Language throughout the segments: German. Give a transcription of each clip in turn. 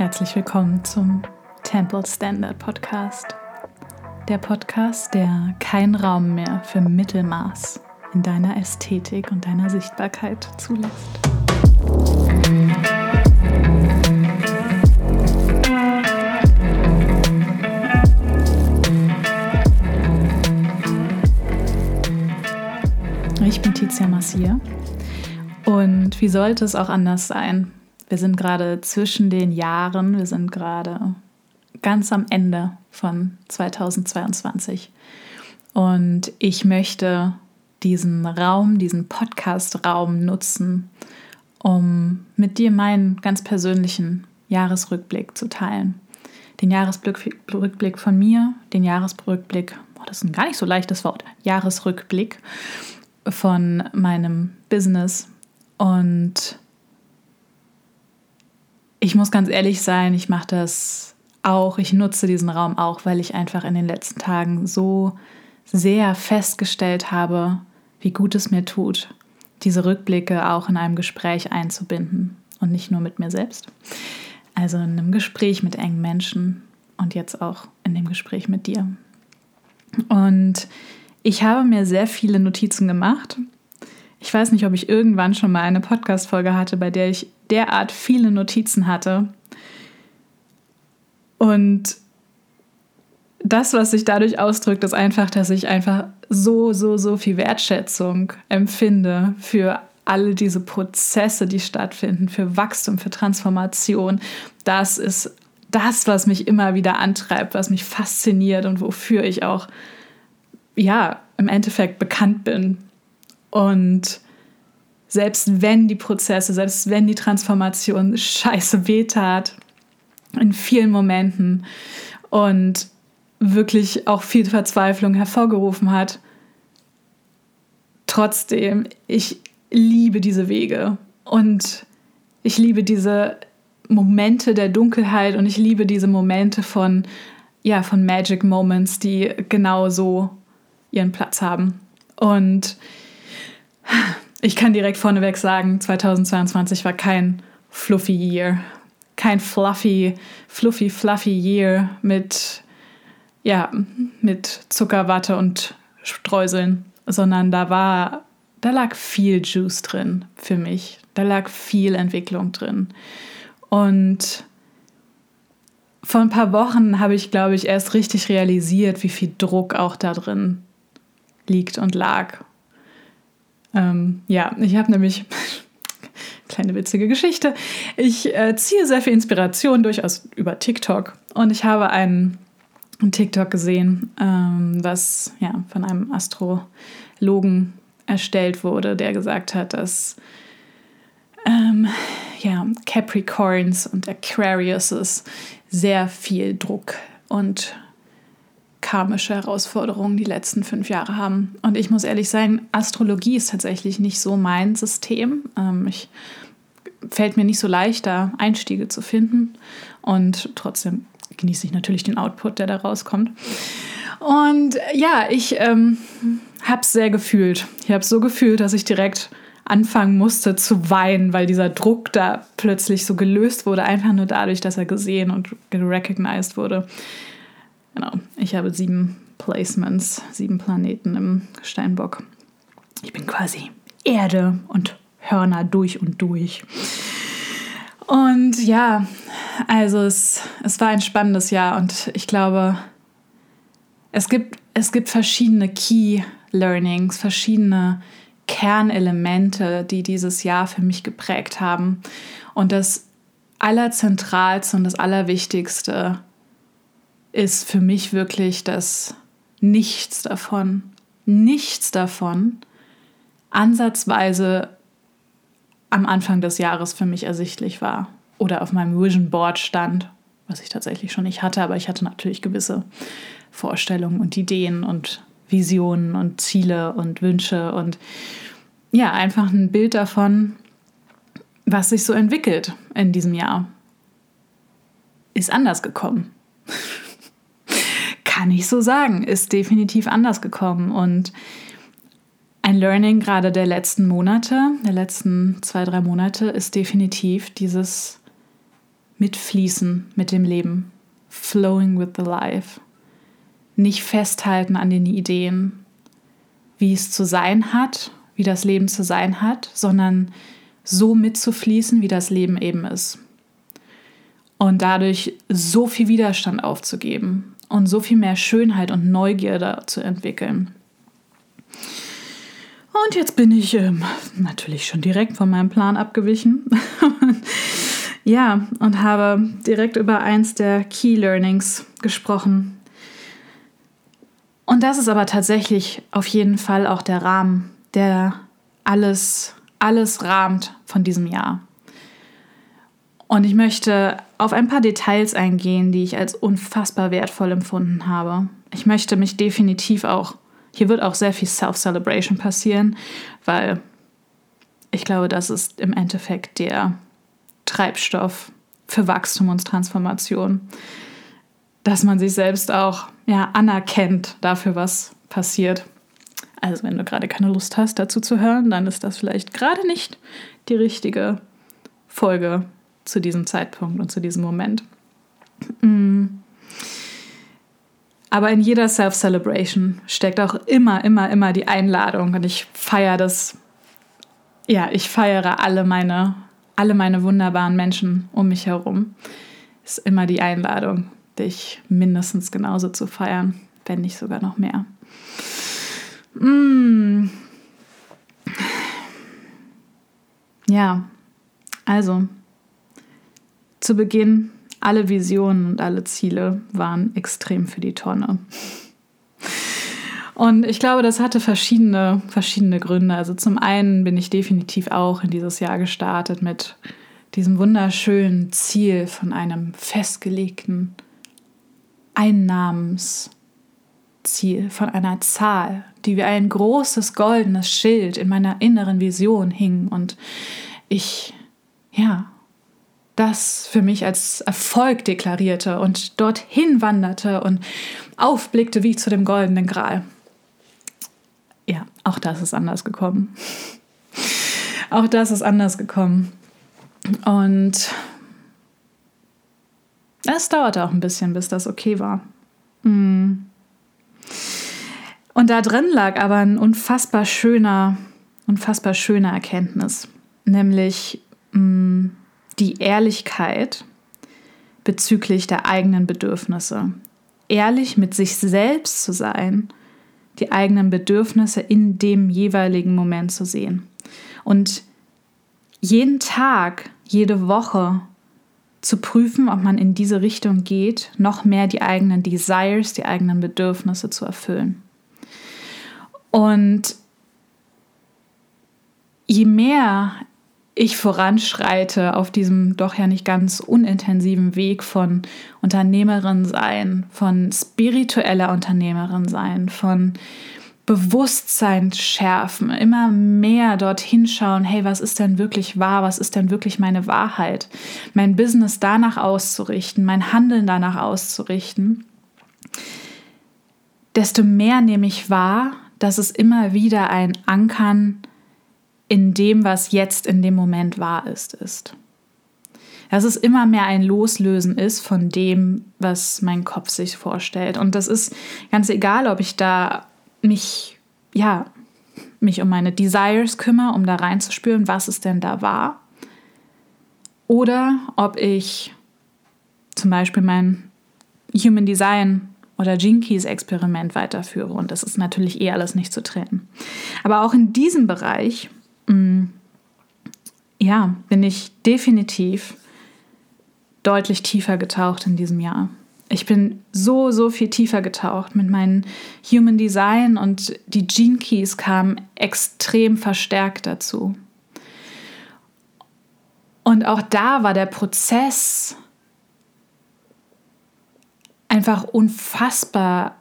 Herzlich willkommen zum Temple Standard Podcast. Der Podcast, der keinen Raum mehr für Mittelmaß in deiner Ästhetik und deiner Sichtbarkeit zulässt. Ich bin Tizia Massier und wie sollte es auch anders sein? Wir sind gerade zwischen den Jahren, wir sind gerade ganz am Ende von 2022 und ich möchte diesen Raum, diesen Podcast-Raum nutzen, um mit dir meinen ganz persönlichen Jahresrückblick zu teilen. Den Jahresrückblick von mir, den Jahresrückblick, oh, das ist ein gar nicht so leichtes Wort, Jahresrückblick von meinem Business. Und ich muss ganz ehrlich sein, ich mache das auch, ich nutze diesen Raum auch, weil ich einfach in den letzten Tagen so sehr festgestellt habe, wie gut es mir tut, diese Rückblicke auch in einem Gespräch einzubinden und nicht nur mit mir selbst. Also in einem Gespräch mit engen Menschen und jetzt auch in dem Gespräch mit dir. Und ich habe mir sehr viele Notizen gemacht. Ich weiß nicht, ob ich irgendwann schon mal eine Podcast-Folge hatte, bei der ich derart viele Notizen hatte. Und das, was sich dadurch ausdrückt, ist einfach, dass ich einfach so, so, so viel Wertschätzung empfinde für alle diese Prozesse, die stattfinden, für Wachstum, für Transformation. Das ist das, was mich immer wieder antreibt, was mich fasziniert und wofür ich auch, ja, im Endeffekt bekannt bin. Und selbst wenn die Prozesse, selbst wenn die Transformation scheiße wehtat, in vielen Momenten und wirklich auch viel Verzweiflung hervorgerufen hat. Trotzdem, ich liebe diese Wege und ich liebe diese Momente der Dunkelheit und ich liebe diese Momente von, ja, von Magic Moments, die genau so ihren Platz haben. Und ich kann direkt vorneweg sagen, 2022 war kein fluffy Year. Kein fluffy, fluffy, fluffy Year mit ja, mit Zuckerwatte und Streuseln, sondern da war, da lag viel Juice drin für mich. Da lag viel Entwicklung drin. Und vor ein paar Wochen habe ich, glaube ich, erst richtig realisiert, wie viel Druck auch da drin liegt und lag. Ähm, ja, ich habe nämlich, kleine witzige Geschichte, ich äh, ziehe sehr viel Inspiration durchaus über TikTok und ich habe einen ein TikTok gesehen, ähm, was ja, von einem Astrologen erstellt wurde, der gesagt hat, dass ähm, ja, Capricorns und Aquariuses sehr viel Druck und karmische Herausforderungen die letzten fünf Jahre haben. Und ich muss ehrlich sagen, Astrologie ist tatsächlich nicht so mein System. Ähm, ich fällt mir nicht so leicht, da Einstiege zu finden. Und trotzdem genieße ich natürlich den Output, der da rauskommt. Und ja, ich ähm, habe es sehr gefühlt. Ich habe es so gefühlt, dass ich direkt anfangen musste zu weinen, weil dieser Druck da plötzlich so gelöst wurde, einfach nur dadurch, dass er gesehen und gerecognized wurde. Genau, ich habe sieben Placements, sieben Planeten im Steinbock. Ich bin quasi Erde und Hörner durch und durch. Und ja, also es, es war ein spannendes Jahr und ich glaube, es gibt, es gibt verschiedene Key Learnings, verschiedene Kernelemente, die dieses Jahr für mich geprägt haben. Und das Allerzentralste und das Allerwichtigste ist für mich wirklich, dass nichts davon, nichts davon ansatzweise am Anfang des Jahres für mich ersichtlich war oder auf meinem Vision Board stand, was ich tatsächlich schon nicht hatte, aber ich hatte natürlich gewisse Vorstellungen und Ideen und Visionen und Ziele und Wünsche und ja, einfach ein Bild davon, was sich so entwickelt in diesem Jahr. Ist anders gekommen. Kann ich so sagen, ist definitiv anders gekommen und ein Learning gerade der letzten Monate, der letzten zwei, drei Monate, ist definitiv dieses mitfließen mit dem Leben. Flowing with the life. Nicht festhalten an den Ideen, wie es zu sein hat, wie das Leben zu sein hat, sondern so mitzufließen, wie das Leben eben ist. Und dadurch so viel Widerstand aufzugeben und so viel mehr Schönheit und Neugierde zu entwickeln. Und jetzt bin ich ähm, natürlich schon direkt von meinem Plan abgewichen. ja, und habe direkt über eins der Key Learnings gesprochen. Und das ist aber tatsächlich auf jeden Fall auch der Rahmen, der alles, alles rahmt von diesem Jahr. Und ich möchte auf ein paar Details eingehen, die ich als unfassbar wertvoll empfunden habe. Ich möchte mich definitiv auch hier wird auch sehr viel Self-Celebration passieren, weil ich glaube, das ist im Endeffekt der Treibstoff für Wachstum und Transformation. Dass man sich selbst auch ja, anerkennt dafür, was passiert. Also wenn du gerade keine Lust hast, dazu zu hören, dann ist das vielleicht gerade nicht die richtige Folge zu diesem Zeitpunkt und zu diesem Moment. Mm. Aber in jeder Self-Celebration steckt auch immer, immer, immer die Einladung. Und ich feiere das, ja, ich feiere alle meine, alle meine wunderbaren Menschen um mich herum. Ist immer die Einladung, dich mindestens genauso zu feiern, wenn nicht sogar noch mehr. Mm. Ja, also zu Beginn alle Visionen und alle Ziele waren extrem für die Tonne. Und ich glaube, das hatte verschiedene, verschiedene Gründe. Also zum einen bin ich definitiv auch in dieses Jahr gestartet mit diesem wunderschönen Ziel von einem festgelegten Einnahmensziel, von einer Zahl, die wie ein großes goldenes Schild in meiner inneren Vision hing. Und ich, ja, das für mich als Erfolg deklarierte und dorthin wanderte und aufblickte wie zu dem goldenen Gral. Ja, auch das ist anders gekommen. Auch das ist anders gekommen. Und es dauerte auch ein bisschen, bis das okay war. Mm. Und da drin lag aber ein unfassbar schöner, unfassbar schöner Erkenntnis, nämlich mm, die Ehrlichkeit bezüglich der eigenen Bedürfnisse. Ehrlich mit sich selbst zu sein, die eigenen Bedürfnisse in dem jeweiligen Moment zu sehen. Und jeden Tag, jede Woche zu prüfen, ob man in diese Richtung geht, noch mehr die eigenen Desires, die eigenen Bedürfnisse zu erfüllen. Und je mehr ich voranschreite auf diesem doch ja nicht ganz unintensiven Weg von Unternehmerin sein, von spiritueller Unternehmerin sein, von Bewusstsein schärfen, immer mehr dorthin schauen, hey, was ist denn wirklich wahr, was ist denn wirklich meine Wahrheit, mein Business danach auszurichten, mein Handeln danach auszurichten, desto mehr nehme ich wahr, dass es immer wieder ein Ankern in dem, was jetzt in dem Moment wahr ist, ist. Dass es immer mehr ein Loslösen ist von dem, was mein Kopf sich vorstellt. Und das ist ganz egal, ob ich da mich, ja, mich um meine Desires kümmere, um da reinzuspüren, was es denn da war. Oder ob ich zum Beispiel mein Human Design oder Jinkies Experiment weiterführe. Und das ist natürlich eh alles nicht zu trennen. Aber auch in diesem Bereich. Ja, bin ich definitiv deutlich tiefer getaucht in diesem Jahr. Ich bin so, so viel tiefer getaucht mit meinem Human Design und die Gene Keys kamen extrem verstärkt dazu. Und auch da war der Prozess einfach unfassbar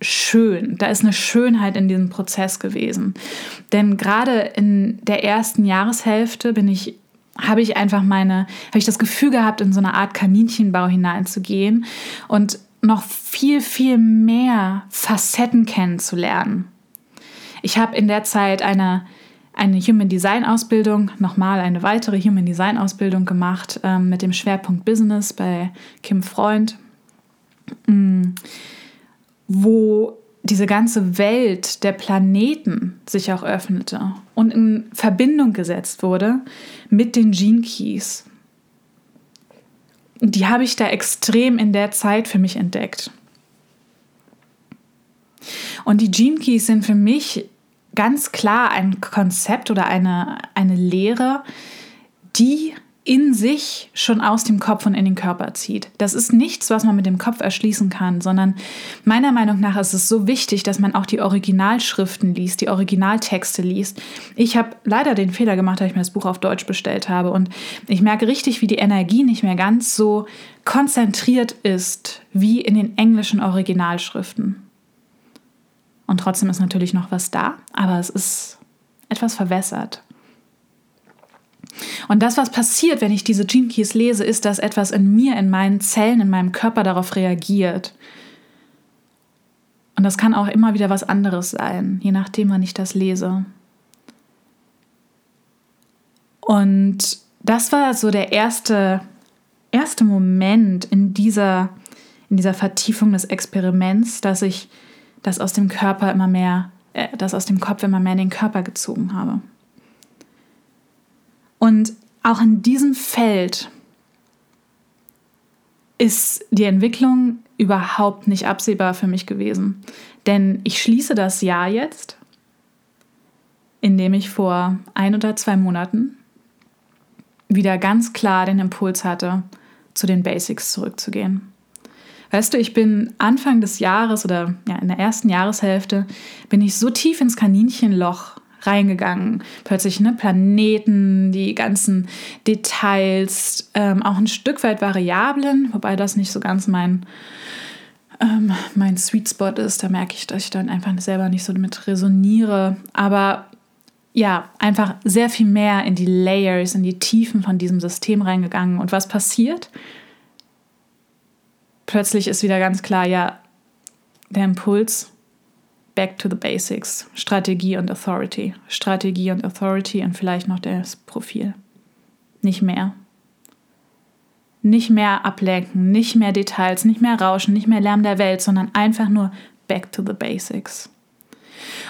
schön. Da ist eine Schönheit in diesem Prozess gewesen. Denn gerade in der ersten Jahreshälfte bin ich habe ich einfach meine, habe ich das Gefühl gehabt, in so eine Art Kaninchenbau hineinzugehen und noch viel, viel mehr Facetten kennenzulernen. Ich habe in der Zeit eine, eine Human Design Ausbildung, nochmal eine weitere Human Design Ausbildung gemacht ähm, mit dem Schwerpunkt Business bei Kim Freund, mm, wo diese ganze Welt der Planeten sich auch öffnete und in Verbindung gesetzt wurde mit den Gene Keys. Die habe ich da extrem in der Zeit für mich entdeckt. Und die Gene Keys sind für mich ganz klar ein Konzept oder eine, eine Lehre, die in sich schon aus dem Kopf und in den Körper zieht. Das ist nichts, was man mit dem Kopf erschließen kann, sondern meiner Meinung nach ist es so wichtig, dass man auch die Originalschriften liest, die Originaltexte liest. Ich habe leider den Fehler gemacht, dass ich mir das Buch auf Deutsch bestellt habe und ich merke richtig, wie die Energie nicht mehr ganz so konzentriert ist wie in den englischen Originalschriften. Und trotzdem ist natürlich noch was da, aber es ist etwas verwässert. Und das, was passiert, wenn ich diese Gene Keys lese, ist, dass etwas in mir, in meinen Zellen, in meinem Körper darauf reagiert. Und das kann auch immer wieder was anderes sein, je nachdem, wann ich das lese. Und das war so der erste, erste Moment in dieser, in dieser Vertiefung des Experiments, dass ich das aus dem Körper immer mehr, äh, das aus dem Kopf immer mehr in den Körper gezogen habe. Und auch in diesem Feld ist die Entwicklung überhaupt nicht absehbar für mich gewesen. Denn ich schließe das Jahr jetzt, indem ich vor ein oder zwei Monaten wieder ganz klar den Impuls hatte, zu den Basics zurückzugehen. Weißt du, ich bin Anfang des Jahres oder ja, in der ersten Jahreshälfte bin ich so tief ins Kaninchenloch reingegangen. Plötzlich ne, Planeten, die ganzen Details, ähm, auch ein Stück weit Variablen, wobei das nicht so ganz mein, ähm, mein Sweet Spot ist. Da merke ich, dass ich dann einfach selber nicht so damit resoniere. Aber ja, einfach sehr viel mehr in die Layers, in die Tiefen von diesem System reingegangen. Und was passiert? Plötzlich ist wieder ganz klar, ja, der Impuls back to the basics. Strategie und Authority. Strategie und Authority und vielleicht noch das Profil. Nicht mehr. Nicht mehr ablenken, nicht mehr Details, nicht mehr Rauschen, nicht mehr Lärm der Welt, sondern einfach nur back to the basics.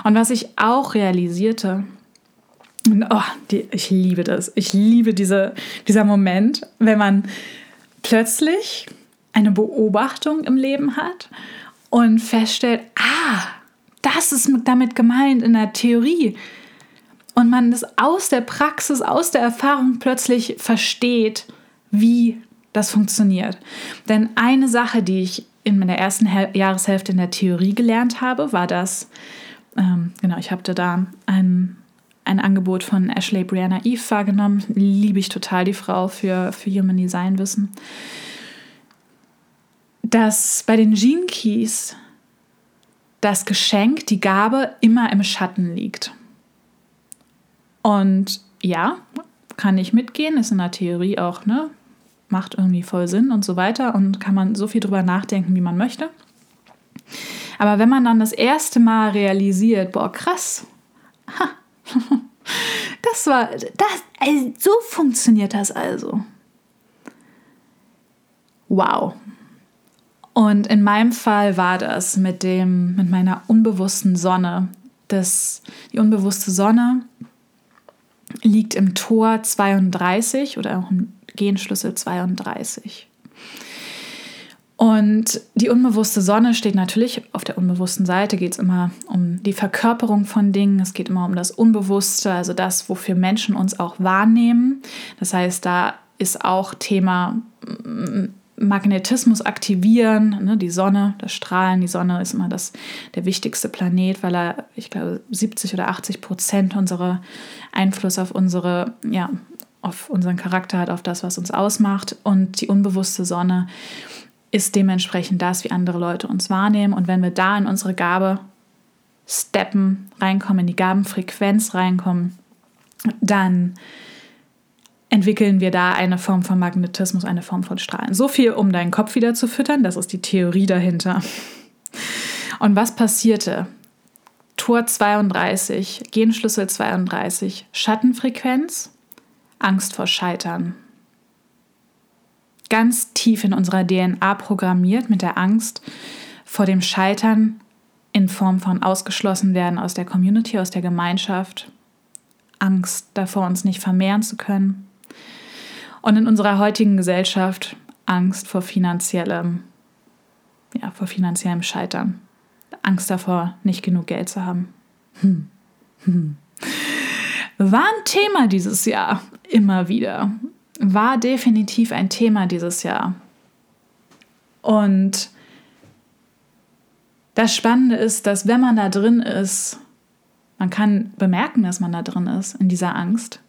Und was ich auch realisierte, und oh, die, ich liebe das, ich liebe diese, dieser Moment, wenn man plötzlich eine Beobachtung im Leben hat und feststellt, ah, das ist damit gemeint in der Theorie. Und man das aus der Praxis, aus der Erfahrung plötzlich versteht, wie das funktioniert. Denn eine Sache, die ich in meiner ersten Jahreshälfte in der Theorie gelernt habe, war das, ähm, genau, ich habe da ein, ein Angebot von Ashley Brianna Eve wahrgenommen. Liebe ich total die Frau für, für Human Design Wissen. Dass bei den Gene Keys das Geschenk, die Gabe immer im Schatten liegt. Und ja, kann ich mitgehen, ist in der Theorie auch, ne, macht irgendwie voll Sinn und so weiter und kann man so viel drüber nachdenken, wie man möchte. Aber wenn man dann das erste Mal realisiert, boah, krass, ha, das war, das, also so funktioniert das also. Wow, und in meinem Fall war das mit dem, mit meiner unbewussten Sonne. Das, die unbewusste Sonne liegt im Tor 32 oder auch im Genschlüssel 32. Und die unbewusste Sonne steht natürlich auf der unbewussten Seite, geht es immer um die Verkörperung von Dingen, es geht immer um das Unbewusste, also das, wofür Menschen uns auch wahrnehmen. Das heißt, da ist auch Thema Magnetismus aktivieren, ne, die Sonne, das Strahlen, die Sonne ist immer das, der wichtigste Planet, weil er, ich glaube, 70 oder 80 Prozent unserer Einfluss auf unsere, ja, auf unseren Charakter hat, auf das, was uns ausmacht. Und die unbewusste Sonne ist dementsprechend das, wie andere Leute uns wahrnehmen. Und wenn wir da in unsere Gabe steppen, reinkommen, in die Gabenfrequenz reinkommen, dann entwickeln wir da eine Form von Magnetismus, eine Form von Strahlen. So viel, um deinen Kopf wieder zu füttern, das ist die Theorie dahinter. Und was passierte? Tor 32, Genschlüssel 32, Schattenfrequenz, Angst vor Scheitern. Ganz tief in unserer DNA programmiert mit der Angst vor dem Scheitern in Form von ausgeschlossen werden aus der Community, aus der Gemeinschaft, Angst davor, uns nicht vermehren zu können. Und in unserer heutigen Gesellschaft Angst vor finanziellem, ja, vor finanziellem Scheitern. Angst davor, nicht genug Geld zu haben. Hm. Hm. War ein Thema dieses Jahr immer wieder. War definitiv ein Thema dieses Jahr. Und das Spannende ist, dass wenn man da drin ist, man kann bemerken, dass man da drin ist, in dieser Angst.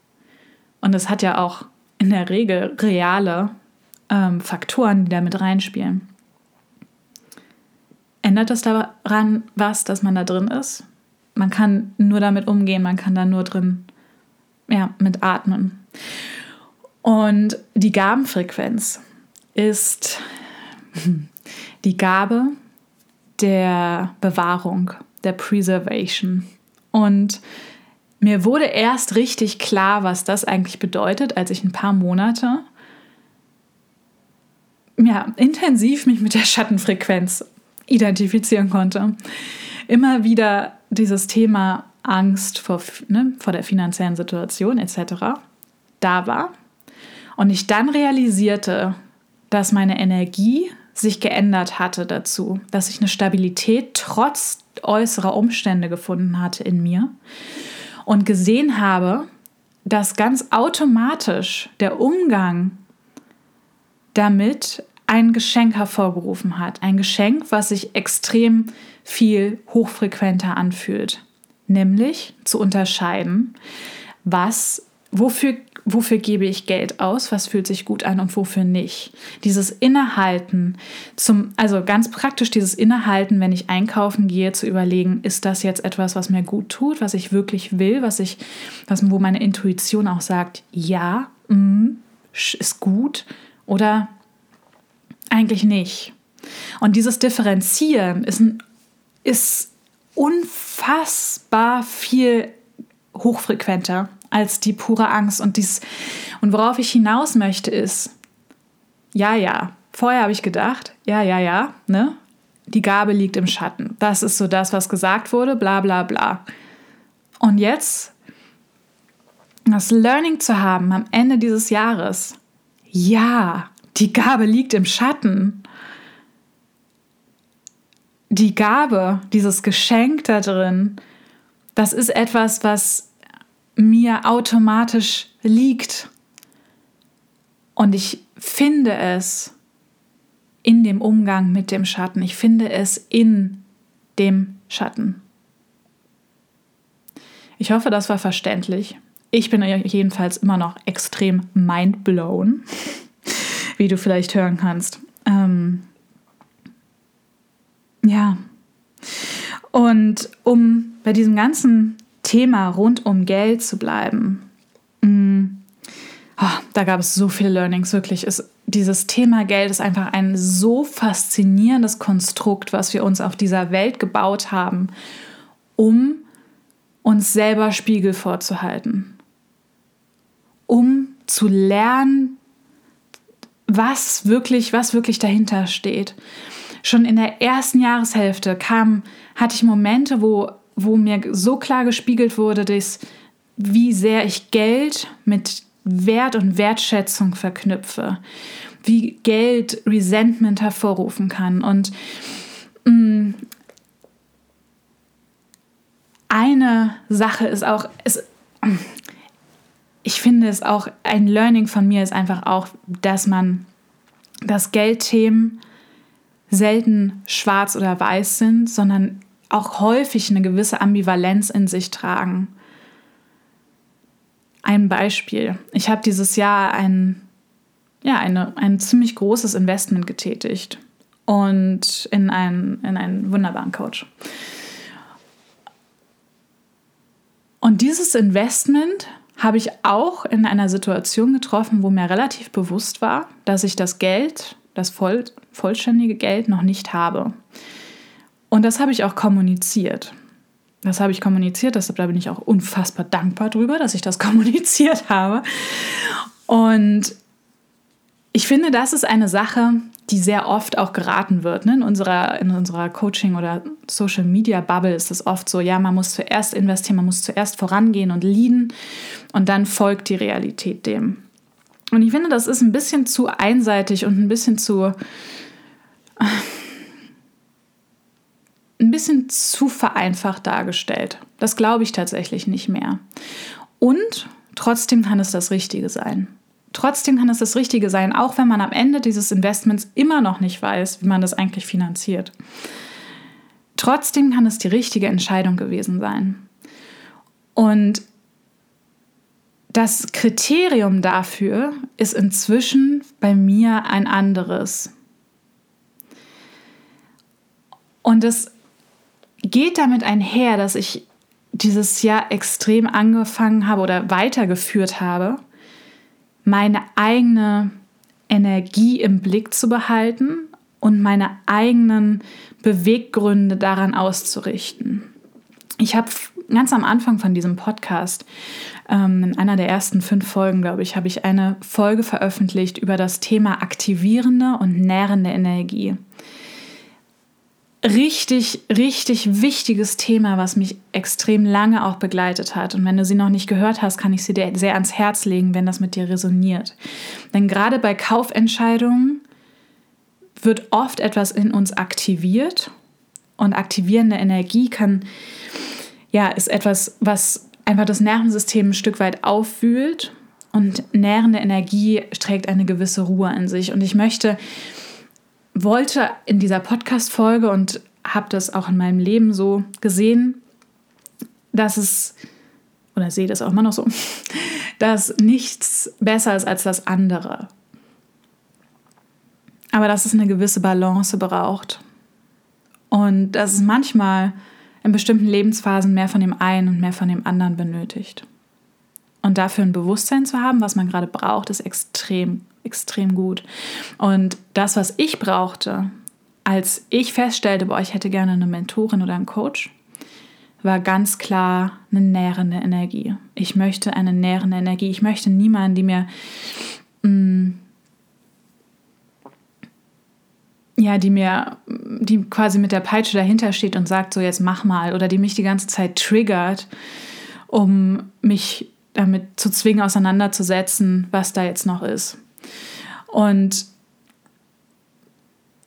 Und es hat ja auch in der Regel reale ähm, Faktoren, die da mit reinspielen. Ändert das daran was, dass man da drin ist? Man kann nur damit umgehen, man kann da nur drin ja, mit atmen. Und die Gabenfrequenz ist die Gabe der Bewahrung, der Preservation. Und mir wurde erst richtig klar, was das eigentlich bedeutet, als ich ein paar Monate ja, intensiv mich mit der Schattenfrequenz identifizieren konnte. Immer wieder dieses Thema Angst vor, ne, vor der finanziellen Situation etc. da war. Und ich dann realisierte, dass meine Energie sich geändert hatte dazu, dass ich eine Stabilität trotz äußerer Umstände gefunden hatte in mir und gesehen habe, dass ganz automatisch der Umgang damit ein Geschenk hervorgerufen hat. Ein Geschenk, was sich extrem viel hochfrequenter anfühlt. Nämlich zu unterscheiden, was, wofür, wofür gebe ich Geld aus, was fühlt sich gut an und wofür nicht. Dieses Innehalten, zum, also ganz praktisch dieses Innehalten, wenn ich einkaufen gehe, zu überlegen, ist das jetzt etwas, was mir gut tut, was ich wirklich will, was ich, was, wo meine Intuition auch sagt, ja, mm, ist gut oder eigentlich nicht. Und dieses Differenzieren ist, ein, ist unfassbar viel hochfrequenter als die pure Angst. Und, dies, und worauf ich hinaus möchte, ist, ja, ja, vorher habe ich gedacht, ja, ja, ja, ne? Die Gabe liegt im Schatten. Das ist so das, was gesagt wurde, bla bla bla. Und jetzt das Learning zu haben am Ende dieses Jahres, ja, die Gabe liegt im Schatten. Die Gabe, dieses Geschenk da drin, das ist etwas, was mir automatisch liegt. Und ich finde es in dem Umgang mit dem Schatten. Ich finde es in dem Schatten. Ich hoffe, das war verständlich. Ich bin jedenfalls immer noch extrem mindblown wie du vielleicht hören kannst. Ähm, ja. Und um bei diesem ganzen Thema rund um Geld zu bleiben, mm, oh, da gab es so viele Learnings, wirklich. Es, dieses Thema Geld ist einfach ein so faszinierendes Konstrukt, was wir uns auf dieser Welt gebaut haben, um uns selber Spiegel vorzuhalten, um zu lernen, was wirklich, was wirklich dahinter steht. Schon in der ersten Jahreshälfte kam, hatte ich Momente, wo, wo mir so klar gespiegelt wurde, dass, wie sehr ich Geld mit Wert und Wertschätzung verknüpfe, wie Geld Resentment hervorrufen kann. Und mh, mm, eine Sache ist auch, ist, ich finde es auch, ein Learning von mir ist einfach auch, dass man, dass Geldthemen selten schwarz oder weiß sind, sondern auch häufig eine gewisse Ambivalenz in sich tragen. Ein Beispiel. Ich habe dieses Jahr ein, ja, eine, ein ziemlich großes Investment getätigt und in einen, in einen wunderbaren Coach. Und dieses Investment habe ich auch in einer Situation getroffen, wo mir relativ bewusst war, dass ich das Geld, das voll, vollständige Geld noch nicht habe. Und das habe ich auch kommuniziert. Das habe ich kommuniziert, deshalb bin ich auch unfassbar dankbar drüber, dass ich das kommuniziert habe. Und ich finde, das ist eine Sache, die sehr oft auch geraten wird. Ne? In unserer, in unserer Coaching- oder Social-Media-Bubble ist es oft so, ja, man muss zuerst investieren, man muss zuerst vorangehen und leaden und dann folgt die Realität dem. Und ich finde, das ist ein bisschen zu einseitig und ein bisschen zu ein bisschen zu vereinfacht dargestellt. Das glaube ich tatsächlich nicht mehr. Und trotzdem kann es das Richtige sein. Trotzdem kann es das Richtige sein, auch wenn man am Ende dieses Investments immer noch nicht weiß, wie man das eigentlich finanziert. Trotzdem kann es die richtige Entscheidung gewesen sein. Und das Kriterium dafür ist inzwischen bei mir ein anderes. Und es geht damit einher, dass ich dieses Jahr extrem angefangen habe oder weitergeführt habe, meine eigene Energie im Blick zu behalten und meine eigenen Beweggründe daran auszurichten. Ich habe ganz am Anfang von diesem Podcast, ähm, in einer der ersten fünf Folgen, glaube ich, habe ich eine Folge veröffentlicht über das Thema aktivierende und nährende Energie richtig, richtig wichtiges Thema, was mich extrem lange auch begleitet hat. Und wenn du sie noch nicht gehört hast, kann ich sie dir sehr ans Herz legen, wenn das mit dir resoniert. Denn gerade bei Kaufentscheidungen wird oft etwas in uns aktiviert und aktivierende Energie kann, ja, ist etwas, was einfach das Nervensystem ein Stück weit aufwühlt und nährende Energie trägt eine gewisse Ruhe in sich. Und ich möchte wollte in dieser Podcast-Folge und habe das auch in meinem Leben so gesehen, dass es, oder sehe das auch immer noch so, dass nichts besser ist als das andere. Aber dass es eine gewisse Balance braucht. Und dass es manchmal in bestimmten Lebensphasen mehr von dem einen und mehr von dem anderen benötigt. Und dafür ein Bewusstsein zu haben, was man gerade braucht, ist extrem extrem gut. Und das, was ich brauchte, als ich feststellte, boah, ich hätte gerne eine Mentorin oder einen Coach, war ganz klar eine nährende Energie. Ich möchte eine nährende Energie. Ich möchte niemanden, die mir mh, mm, ja, die mir, die quasi mit der Peitsche dahinter steht und sagt, so jetzt mach mal, oder die mich die ganze Zeit triggert, um mich damit zu zwingen, auseinanderzusetzen, was da jetzt noch ist. Und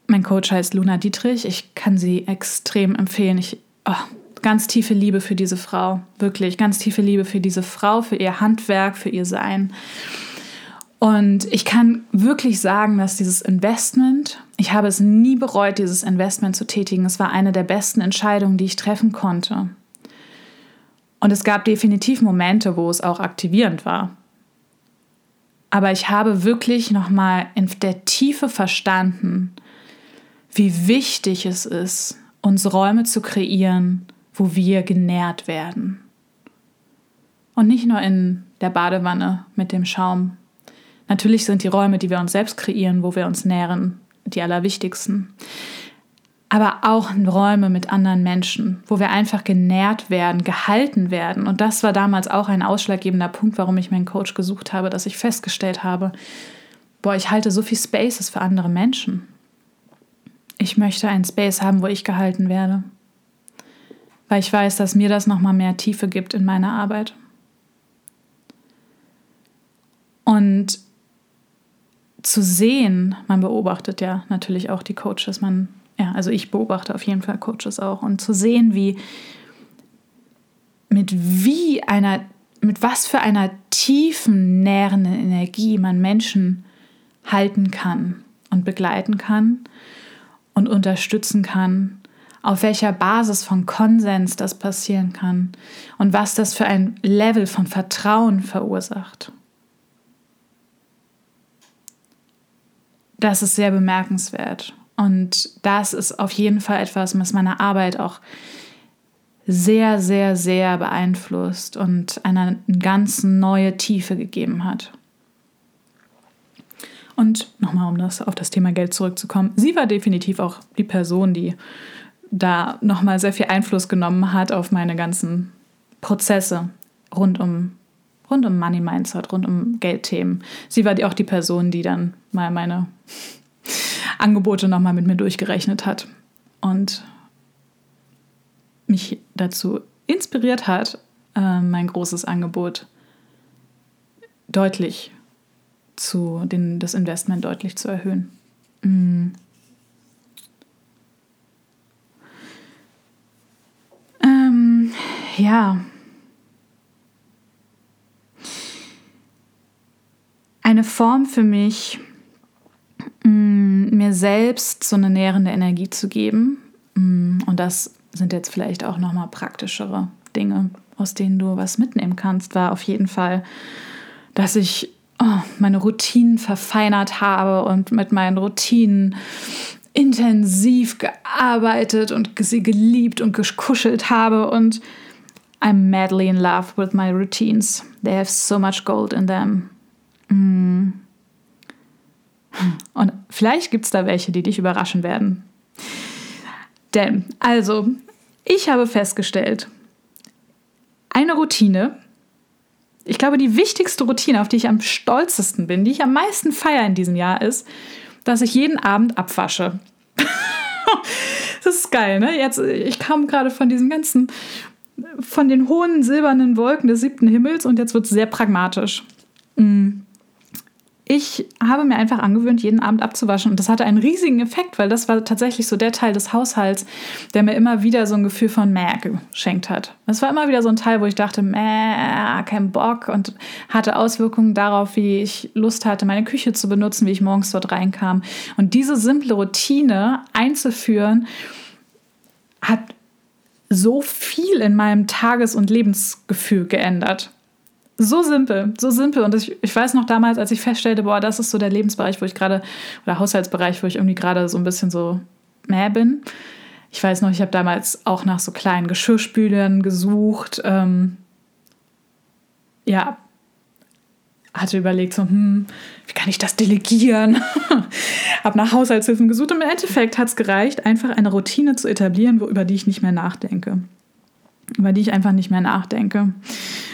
mein Coach heißt Luna Dietrich. Ich kann sie extrem empfehlen. Ich, oh, ganz tiefe Liebe für diese Frau. Wirklich, ganz tiefe Liebe für diese Frau, für ihr Handwerk, für ihr Sein. Und ich kann wirklich sagen, dass dieses Investment, ich habe es nie bereut, dieses Investment zu tätigen. Es war eine der besten Entscheidungen, die ich treffen konnte. Und es gab definitiv Momente, wo es auch aktivierend war. Aber ich habe wirklich nochmal in der Tiefe verstanden, wie wichtig es ist, uns Räume zu kreieren, wo wir genährt werden. Und nicht nur in der Badewanne mit dem Schaum. Natürlich sind die Räume, die wir uns selbst kreieren, wo wir uns nähren, die allerwichtigsten aber auch Räume mit anderen Menschen, wo wir einfach genährt werden, gehalten werden. Und das war damals auch ein ausschlaggebender Punkt, warum ich meinen Coach gesucht habe, dass ich festgestellt habe, boah, ich halte so viel Spaces für andere Menschen. Ich möchte einen Space haben, wo ich gehalten werde, weil ich weiß, dass mir das nochmal mehr Tiefe gibt in meiner Arbeit. Und zu sehen, man beobachtet ja natürlich auch die Coaches, man ja, also ich beobachte auf jeden Fall Coaches auch und zu sehen, wie mit wie einer, mit was für einer tiefen, nährenden Energie man Menschen halten kann und begleiten kann und unterstützen kann, auf welcher Basis von Konsens das passieren kann und was das für ein Level von Vertrauen verursacht. Das ist sehr bemerkenswert. Und das ist auf jeden Fall etwas, was meine Arbeit auch sehr, sehr, sehr beeinflusst und eine ganz neue Tiefe gegeben hat. Und nochmal, um das, auf das Thema Geld zurückzukommen, sie war definitiv auch die Person, die da nochmal sehr viel Einfluss genommen hat auf meine ganzen Prozesse rund um, rund um Money Mindset, rund um Geldthemen. Sie war auch die Person, die dann mal meine Angebote nochmal mit mir durchgerechnet hat und mich dazu inspiriert hat, äh, mein großes Angebot deutlich zu, den, das Investment deutlich zu erhöhen. Mm. Ähm, ja. Eine Form für mich, mm, mir selbst so eine nährende Energie zu geben. Mm, und das sind jetzt vielleicht auch nochmal praktischere Dinge, aus denen du was mitnehmen kannst, war auf jeden Fall, dass ich oh, meine Routinen verfeinert habe und mit meinen Routinen intensiv gearbeitet und sie geliebt und gekuschelt habe und I'm madly in love with my routines. They have so much gold in them. Mm. Und vielleicht gibt es da welche, die dich überraschen werden. Denn, also, ich habe festgestellt, eine Routine, ich glaube, die wichtigste Routine, auf die ich am stolzesten bin, die ich am meisten feiere in diesem Jahr, ist, dass ich jeden Abend abwasche. das ist geil, ne? Jetzt, ich kam gerade von diesem ganzen, von den hohen silbernen Wolken des siebten Himmels und jetzt wird es sehr pragmatisch. Mm ich habe mir einfach angewöhnt, jeden Abend abzuwaschen. Und das hatte einen riesigen Effekt, weil das war tatsächlich so der Teil des Haushalts, der mir immer wieder so ein Gefühl von Mäh geschenkt hat. Das war immer wieder so ein Teil, wo ich dachte, Mäh, kein Bock und hatte Auswirkungen darauf, wie ich Lust hatte, meine Küche zu benutzen, wie ich morgens dort reinkam. Und diese simple Routine einzuführen, hat so viel in meinem Tages- und Lebensgefühl geändert. So simpel, so simpel. Und ich, ich weiß noch damals, als ich feststellte, boah, das ist so der Lebensbereich, wo ich gerade, oder Haushaltsbereich, wo ich irgendwie gerade so ein bisschen so mehr bin. Ich weiß noch, ich habe damals auch nach so kleinen Geschirrspülern gesucht. Ähm, ja, hatte überlegt, so, hm, wie kann ich das delegieren? habe nach Haushaltshilfen gesucht und im Endeffekt hat es gereicht, einfach eine Routine zu etablieren, wo, über die ich nicht mehr nachdenke. Über die ich einfach nicht mehr nachdenke.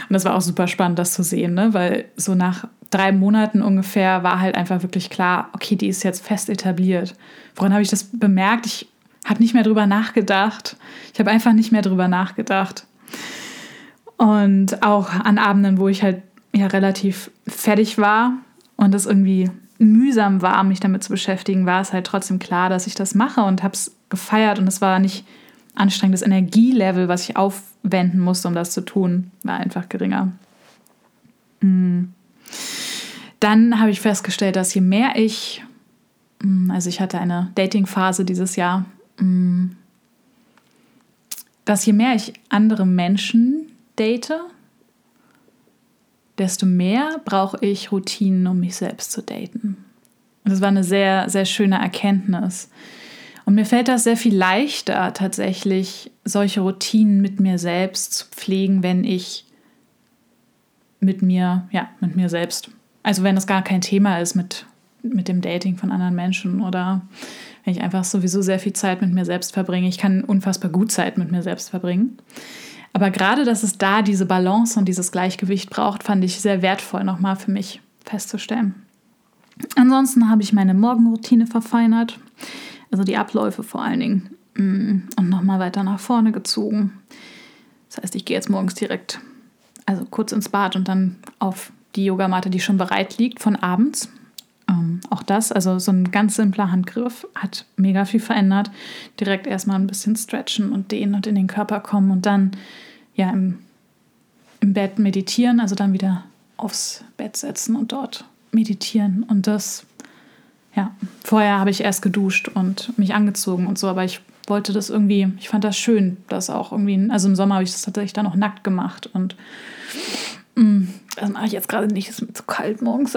Und das war auch super spannend, das zu sehen, ne? weil so nach drei Monaten ungefähr war halt einfach wirklich klar, okay, die ist jetzt fest etabliert. Woran habe ich das bemerkt? Ich habe nicht mehr drüber nachgedacht. Ich habe einfach nicht mehr drüber nachgedacht. Und auch an Abenden, wo ich halt ja relativ fertig war und es irgendwie mühsam war, mich damit zu beschäftigen, war es halt trotzdem klar, dass ich das mache und habe es gefeiert und es war nicht anstrengendes Energielevel, was ich aufwenden musste, um das zu tun, war einfach geringer. Mm. Dann habe ich festgestellt, dass je mehr ich, mm, also ich hatte eine Dating-Phase dieses Jahr, mm, dass je mehr ich andere Menschen date, desto mehr brauche ich Routinen, um mich selbst zu daten. Und das war eine sehr, sehr schöne Erkenntnis. Und mir fällt das sehr viel leichter, tatsächlich solche Routinen mit mir selbst zu pflegen, wenn ich mit mir, ja, mit mir selbst. Also wenn es gar kein Thema ist mit, mit dem Dating von anderen Menschen oder wenn ich einfach sowieso sehr viel Zeit mit mir selbst verbringe. Ich kann unfassbar gut Zeit mit mir selbst verbringen. Aber gerade, dass es da diese Balance und dieses Gleichgewicht braucht, fand ich sehr wertvoll nochmal für mich festzustellen. Ansonsten habe ich meine Morgenroutine verfeinert. Also die Abläufe vor allen Dingen. Mm, und nochmal weiter nach vorne gezogen. Das heißt, ich gehe jetzt morgens direkt, also kurz ins Bad und dann auf die Yogamatte, die schon bereit liegt, von abends. Ähm, auch das, also so ein ganz simpler Handgriff, hat mega viel verändert. Direkt erstmal ein bisschen stretchen und dehnen und in den Körper kommen und dann ja im, im Bett meditieren, also dann wieder aufs Bett setzen und dort meditieren. Und das ja, vorher habe ich erst geduscht und mich angezogen und so, aber ich wollte das irgendwie, ich fand das schön, das auch irgendwie, also im Sommer habe ich das tatsächlich dann auch nackt gemacht und mh, mm, das mache ich jetzt gerade nicht, es ist mir zu kalt morgens.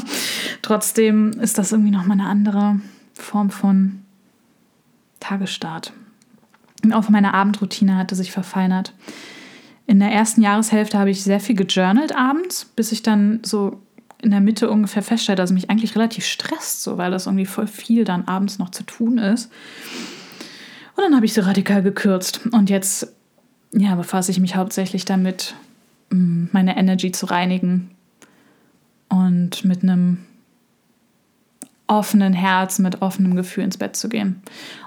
Trotzdem ist das irgendwie nochmal eine andere Form von Tagesstart. Und auch meine Abendroutine hatte sich verfeinert. In der ersten Jahreshälfte habe ich sehr viel gejournalt abends, bis ich dann so in der Mitte ungefähr feststelle, dass es mich eigentlich relativ stresst, so, weil das irgendwie voll viel dann abends noch zu tun ist. Und dann habe ich sie radikal gekürzt. Und jetzt ja, befasse ich mich hauptsächlich damit, meine Energy zu reinigen und mit einem offenen Herz, mit offenem Gefühl ins Bett zu gehen.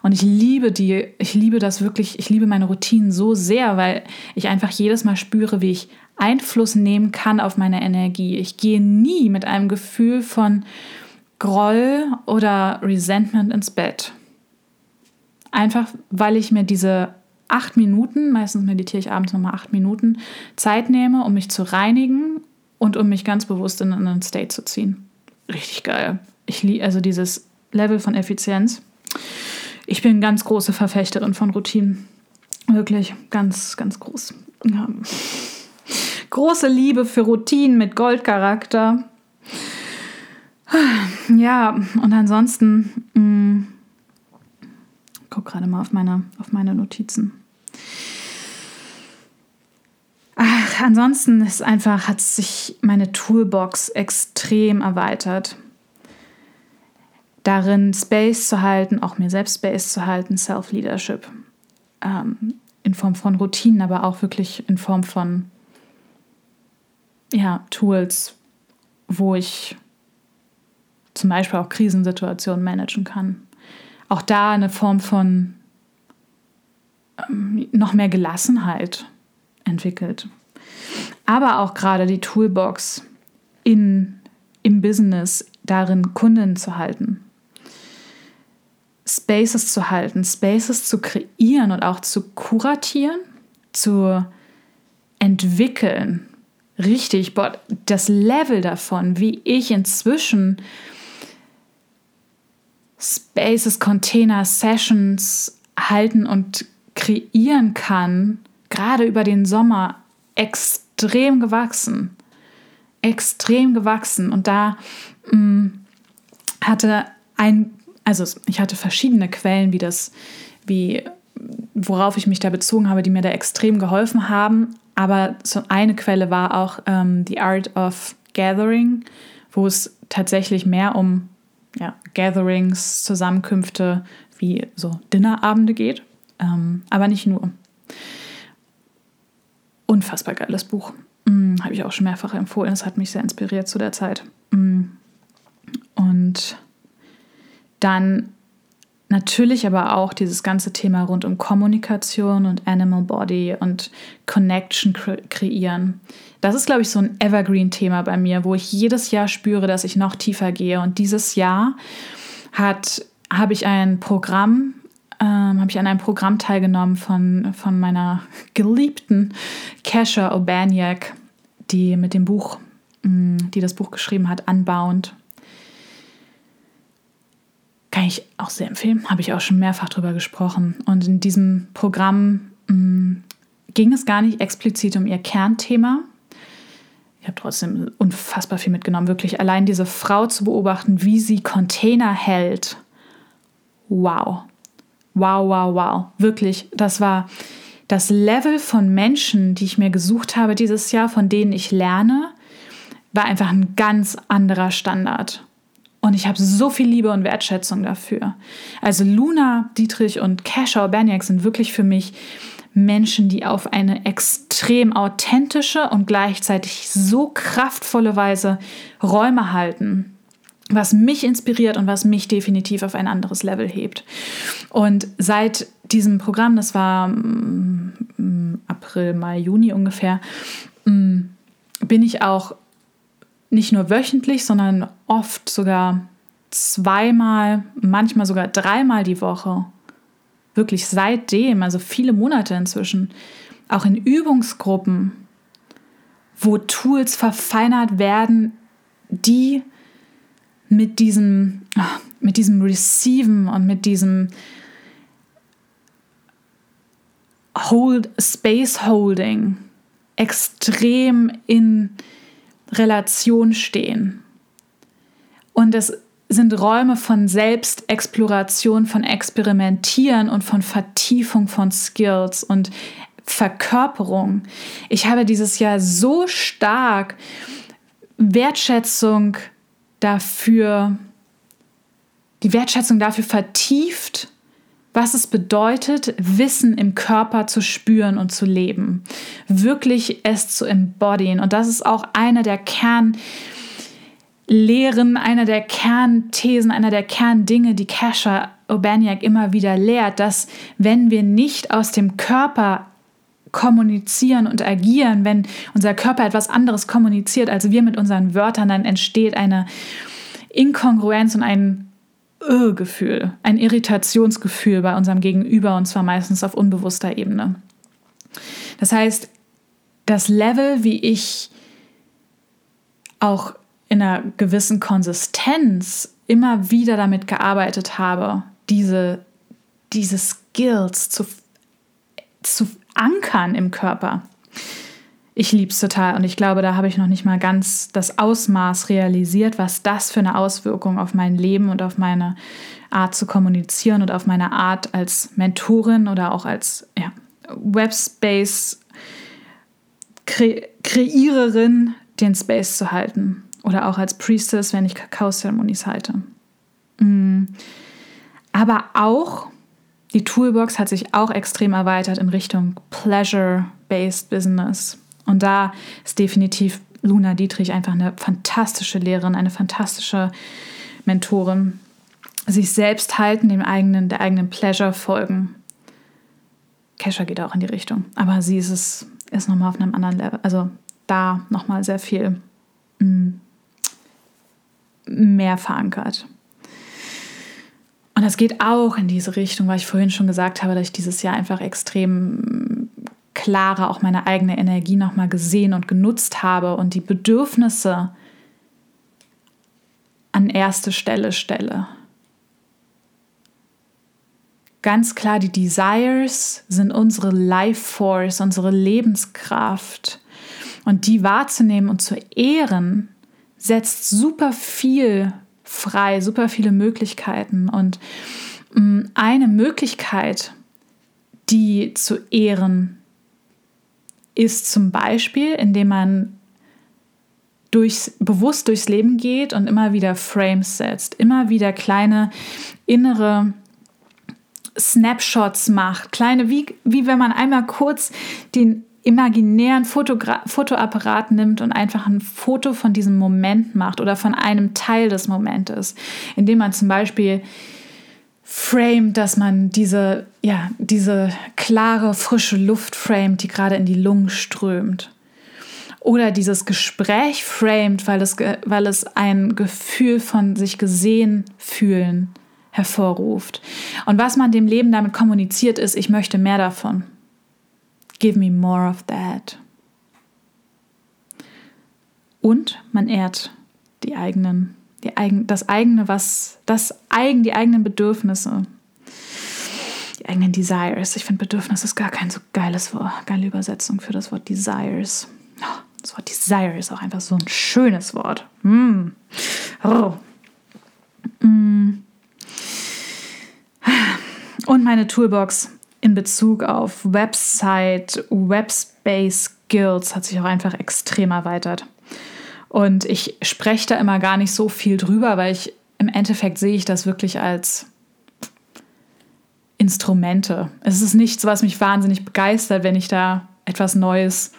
Und ich liebe die, ich liebe das wirklich, ich liebe meine Routinen so sehr, weil ich einfach jedes Mal spüre, wie ich Einfluss nehmen kann auf meine Energie. Ich gehe nie mit einem Gefühl von Groll oder Resentment ins Bett. Einfach weil ich mir diese acht Minuten, meistens meditiere ich abends nochmal acht Minuten, Zeit nehme, um mich zu reinigen und um mich ganz bewusst in einen State zu ziehen. Richtig geil. Ich liebe also dieses Level von Effizienz. Ich bin ganz große Verfechterin von Routinen. Wirklich ganz, ganz groß. Ja. Große Liebe für Routinen mit Goldcharakter. Ja, und ansonsten, mh, mm, guck gerade mal auf meine, auf meine Notizen. Ach, ansonsten ist einfach, hat sich meine Toolbox extrem erweitert. Darin Space zu halten, auch mir selbst Space zu halten, Self-Leadership. Ähm, in Form von Routinen, aber auch wirklich in Form von ja, Tools, wo ich zum Beispiel auch Krisensituationen managen kann. Auch da eine Form von ähm, noch mehr Gelassenheit entwickelt. Aber auch gerade die Toolbox in, im Business darin, Kunden zu halten. Spaces zu halten, Spaces zu kreieren und auch zu kuratieren, zu entwickeln. Richtig, boah, das Level davon, wie ich inzwischen Spaces, Container, Sessions halten und kreieren kann, gerade über den Sommer, extrem gewachsen. Extrem gewachsen. Und da mh, mm, hatte ein, also ich hatte verschiedene Quellen, wie das, wie, worauf ich mich da bezogen habe, die mir da extrem geholfen haben. Aber so eine Quelle war auch ähm, The Art of Gathering, wo es tatsächlich mehr um ja, Gatherings, Zusammenkünfte wie so Dinnerabende geht. Ähm, aber nicht nur. Unfassbar geiles Buch. Mm, Habe ich auch schon mehrfach empfohlen. Es hat mich sehr inspiriert zu der Zeit. Mm. Und dann natürlich aber auch dieses ganze Thema rund um Kommunikation und Animal Body und Connection kre kreieren. Das ist, glaube ich, so ein Evergreen-Thema bei mir, wo ich jedes Jahr spüre, dass ich noch tiefer gehe. Und dieses Jahr habe ich ein Programm ähm, habe ich an einem Programm teilgenommen von, von meiner geliebten Kesha Obaniak, die mit dem Buch, mm, die das Buch geschrieben hat, Unbound. Kann ich auch sehr empfehlen, habe ich auch schon mehrfach drüber gesprochen. Und in diesem Programm mh, mm, ging es gar nicht explizit um ihr Kernthema. Ich habe trotzdem unfassbar viel mitgenommen. Wirklich allein diese Frau zu beobachten, wie sie Container hält. Wow wow, wow, wow. Wirklich, das war das Level von Menschen, die ich mir gesucht habe dieses Jahr, von denen ich lerne, war einfach ein ganz anderer Standard. Und ich habe so viel Liebe und Wertschätzung dafür. Also Luna, Dietrich und Kesha Berniak sind wirklich für mich Menschen, die auf eine extrem authentische und gleichzeitig so kraftvolle Weise Räume halten was mich inspiriert und was mich definitiv auf ein anderes Level hebt. Und seit diesem Programm, das war mm, April, Mai, Juni ungefähr, mm, bin ich auch nicht nur wöchentlich, sondern oft sogar zweimal, manchmal sogar dreimal die Woche, wirklich seitdem, also viele Monate inzwischen, auch in Übungsgruppen, wo Tools verfeinert werden, die mit diesem, mit diesem Receiven und mit diesem Hold, Space Holding extrem in Relation stehen. Und es sind Räume von Selbstexploration, von Experimentieren und von Vertiefung von Skills und Verkörperung. Ich habe dieses Jahr so stark Wertschätzung dafür, die Wertschätzung dafür vertieft, was es bedeutet, Wissen im Körper zu spüren und zu leben. Wirklich es zu embodyen. Und das ist auch einer der Kernlehren, einer der Kernthesen, einer der Kerndinge, die Kesha Obaniak immer wieder lehrt, dass wenn wir nicht aus dem Körper kommunizieren und agieren, wenn unser Körper etwas anderes kommuniziert als wir mit unseren Wörtern, dann entsteht eine Inkongruenz und ein Irrgefühl, ein Irritationsgefühl bei unserem Gegenüber und zwar meistens auf unbewusster Ebene. Das heißt, das Level, wie ich auch in einer gewissen Konsistenz immer wieder damit gearbeitet habe, diese, diese Skills zu, zu ankern im Körper. Ich liebe es total und ich glaube, da habe ich noch nicht mal ganz das Ausmaß realisiert, was das für eine Auswirkung auf mein Leben und auf meine Art zu kommunizieren und auf meine Art als Mentorin oder auch als ja, Webspace Kre Kreiererin den Space zu halten oder auch als Priestess, wenn ich Kakao-Zeremonies halte. Mm. Aber auch die Toolbox hat sich auch extrem erweitert in Richtung Pleasure-Based Business. Und da ist definitiv Luna Dietrich einfach eine fantastische Lehrerin, eine fantastische Mentorin. Sich selbst halten, dem eigenen, der eigenen Pleasure folgen. Kesha geht auch in die Richtung. Aber sie ist es, ist nochmal auf einem anderen Level. Also da nochmal sehr viel mm, mehr verankert. Und das geht auch in diese Richtung, weil ich vorhin schon gesagt habe, dass ich dieses Jahr einfach extrem klarer auch meine eigene Energie nochmal gesehen und genutzt habe und die Bedürfnisse an erste Stelle stelle. Ganz klar, die Desires sind unsere Life Force, unsere Lebenskraft. Und die wahrzunehmen und zu ehren, setzt super viel frei, super viele Möglichkeiten. Und mm, eine Möglichkeit, die zu ehren, ist zum Beispiel, indem man durchs, bewusst durchs Leben geht und immer wieder Frames setzt, immer wieder kleine innere Snapshots macht, kleine, wie, wie wenn man einmal kurz den imaginären Fotogra Fotoapparat nimmt und einfach ein Foto von diesem Moment macht oder von einem Teil des Momentes, indem man zum Beispiel framed, dass man diese, ja, diese klare, frische Luft framed, die gerade in die Lungen strömt. Oder dieses Gespräch framed, weil es, weil es ein Gefühl von sich gesehen fühlen hervorruft. Und was man dem Leben damit kommuniziert, ist, ich möchte mehr davon. Give me more of that. Und man ehrt die eigenen, die eigen, das eigene, was, das eigen, die eigenen Bedürfnisse, die eigenen Desires. Ich finde, Bedürfnis ist gar kein so geiles Wort, geile Übersetzung für das Wort Desires. Oh, das Wort Desire ist auch einfach so ein schönes Wort. Mm. Oh. Und meine Toolbox in Bezug auf Website, Webspace Skills hat sich auch einfach extrem erweitert. Und ich spreche da immer gar nicht so viel drüber, weil ich im Endeffekt sehe ich das wirklich als Instrumente. Es ist nichts, was mich wahnsinnig begeistert, wenn ich da etwas Neues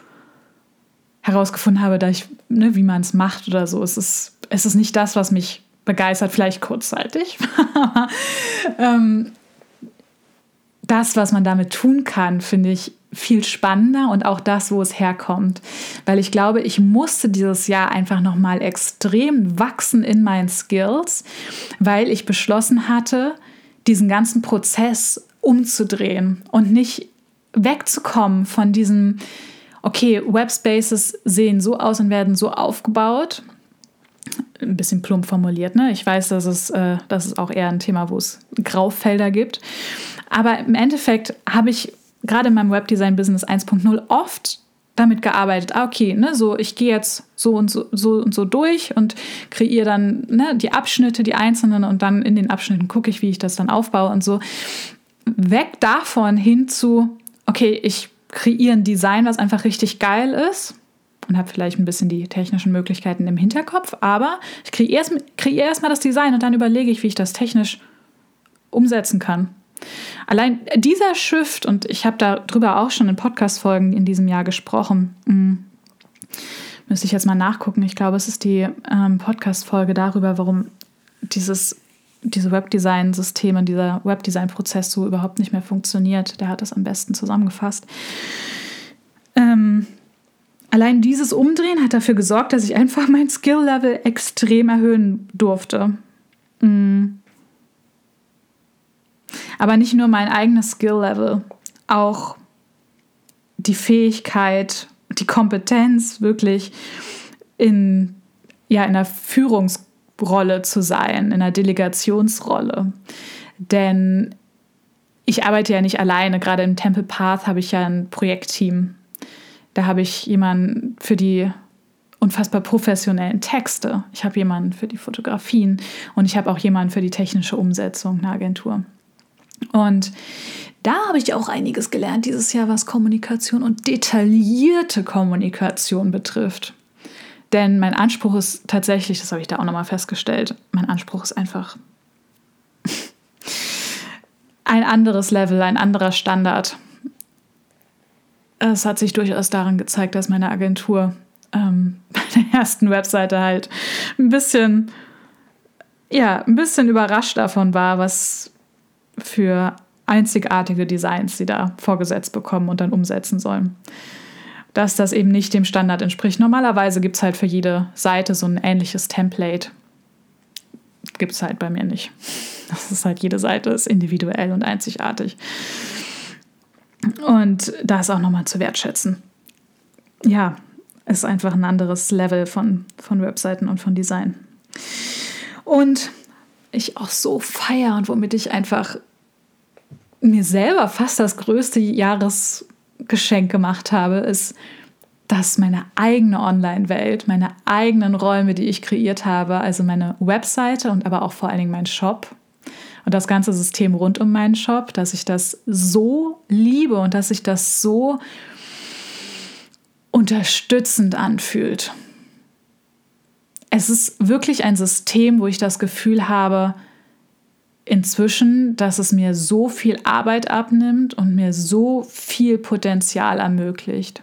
herausgefunden habe, da ich, ne, wie man es macht oder so. Es ist, es ist nicht das, was mich begeistert, vielleicht kurzzeitig. ähm, das, was man damit tun kann, finde ich viel spannender und auch das, wo es herkommt. Weil ich glaube, ich musste dieses Jahr einfach nochmal extrem wachsen in meinen Skills, weil ich beschlossen hatte, diesen ganzen Prozess umzudrehen und nicht wegzukommen von diesem, okay, Webspaces sehen so aus und werden so aufgebaut. Ein bisschen plump formuliert, ne? Ich weiß, dass es, äh, das ist auch eher ein Thema, wo es Graufelder gibt. Aber im Endeffekt habe ich gerade in meinem Webdesign-Business 1.0 oft damit gearbeitet. Ah, okay, ne, so ich gehe jetzt so und so, so und so durch und kreiere dann ne, die Abschnitte, die einzelnen und dann in den Abschnitten gucke ich, wie ich das dann aufbaue und so. Weg davon hin zu, okay, ich kreiere ein Design, was einfach richtig geil ist und habe vielleicht ein bisschen die technischen Möglichkeiten im Hinterkopf, aber ich kreiere erstmal erst das Design und dann überlege ich, wie ich das technisch umsetzen kann. Allein dieser Shift, und ich habe darüber auch schon in Podcast-Folgen in diesem Jahr gesprochen, hm, müsste ich jetzt mal nachgucken. Ich glaube, es ist die ähm, Podcast-Folge darüber, warum dieses, diese Webdesign-Systeme, dieser Webdesign-Prozess so überhaupt nicht mehr funktioniert. Der hat das am besten zusammengefasst. Ähm, allein dieses Umdrehen hat dafür gesorgt, dass ich einfach mein Skill-Level extrem erhöhen durfte. Mhm. Aber nicht nur mein eigenes Skill-Level, auch die Fähigkeit, die Kompetenz, wirklich in, ja, in einer Führungsrolle zu sein, in einer Delegationsrolle. Denn ich arbeite ja nicht alleine. Gerade im Temple Path habe ich ja ein Projektteam. Da habe ich jemanden für die unfassbar professionellen Texte. Ich habe jemanden für die Fotografien und ich habe auch jemanden für die technische Umsetzung, eine Agentur. Und da habe ich auch einiges gelernt dieses Jahr, was Kommunikation und detaillierte Kommunikation betrifft. Denn mein Anspruch ist tatsächlich, das habe ich da auch nochmal festgestellt, mein Anspruch ist einfach ein anderes Level, ein anderer Standard. Es hat sich durchaus daran gezeigt, dass meine Agentur ähm, bei der ersten Webseite halt ein bisschen, ja, ein bisschen überrascht davon war, was für einzigartige Designs sie da vorgesetzt bekommen und dann umsetzen sollen. Dass das eben nicht dem Standard entspricht. Normalerweise gibt es halt für jede Seite so ein ähnliches Template. Gibt es halt bei mir nicht. Das ist halt, jede Seite ist individuell und einzigartig. Und da ist auch nochmal zu wertschätzen. Ja, ist einfach ein anderes Level von, von Webseiten und von Design. Und ich auch so feiere und womit ich einfach mir selber fast das größte Jahresgeschenk gemacht habe, ist, dass meine eigene Online-Welt, meine eigenen Räume, die ich kreiert habe, also meine Webseite und aber auch vor allen Dingen mein Shop und das ganze System rund um meinen Shop, dass ich das so liebe und dass sich das so unterstützend anfühlt. Es ist wirklich ein System, wo ich das Gefühl habe, inzwischen, dass es mir so viel Arbeit abnimmt und mir so viel Potenzial ermöglicht.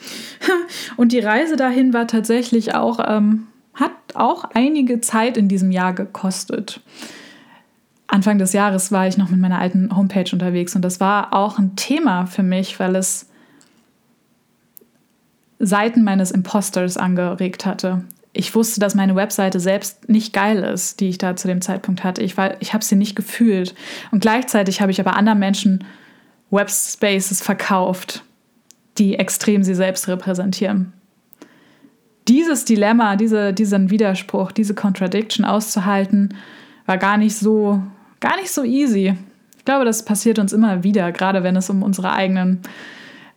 Und die Reise dahin war tatsächlich auch, ähm, hat auch einige Zeit in diesem Jahr gekostet. Anfang des Jahres war ich noch mit meiner alten Homepage unterwegs und das war auch ein Thema für mich, weil es Seiten meines Imposters angeregt hatte ich wusste, dass meine Webseite selbst nicht geil ist, die ich da zu dem Zeitpunkt hatte. Ich, ich habe sie nicht gefühlt. Und gleichzeitig habe ich aber anderen Menschen Webspaces verkauft, die extrem sie selbst repräsentieren. Dieses Dilemma, diese, diesen Widerspruch, diese Contradiction auszuhalten, war gar nicht so, gar nicht so easy. Ich glaube, das passiert uns immer wieder, gerade wenn es um unsere eigenen,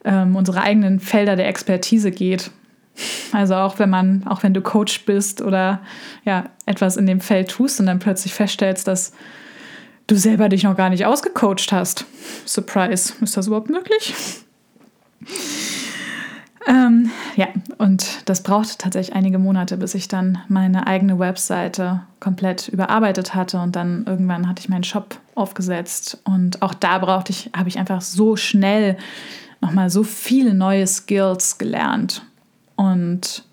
ähm, unsere eigenen Felder der Expertise geht. Also auch wenn man, auch wenn du Coach bist oder ja, etwas in dem Feld tust und dann plötzlich feststellst, dass du selber dich noch gar nicht ausgecoacht hast. Surprise, ist das überhaupt möglich? Ähm, ja, und das brauchte tatsächlich einige Monate, bis ich dann meine eigene Webseite komplett überarbeitet hatte und dann irgendwann hatte ich meinen Shop aufgesetzt und auch da brauchte ich, habe ich einfach so schnell nochmal so viele neue Skills gelernt und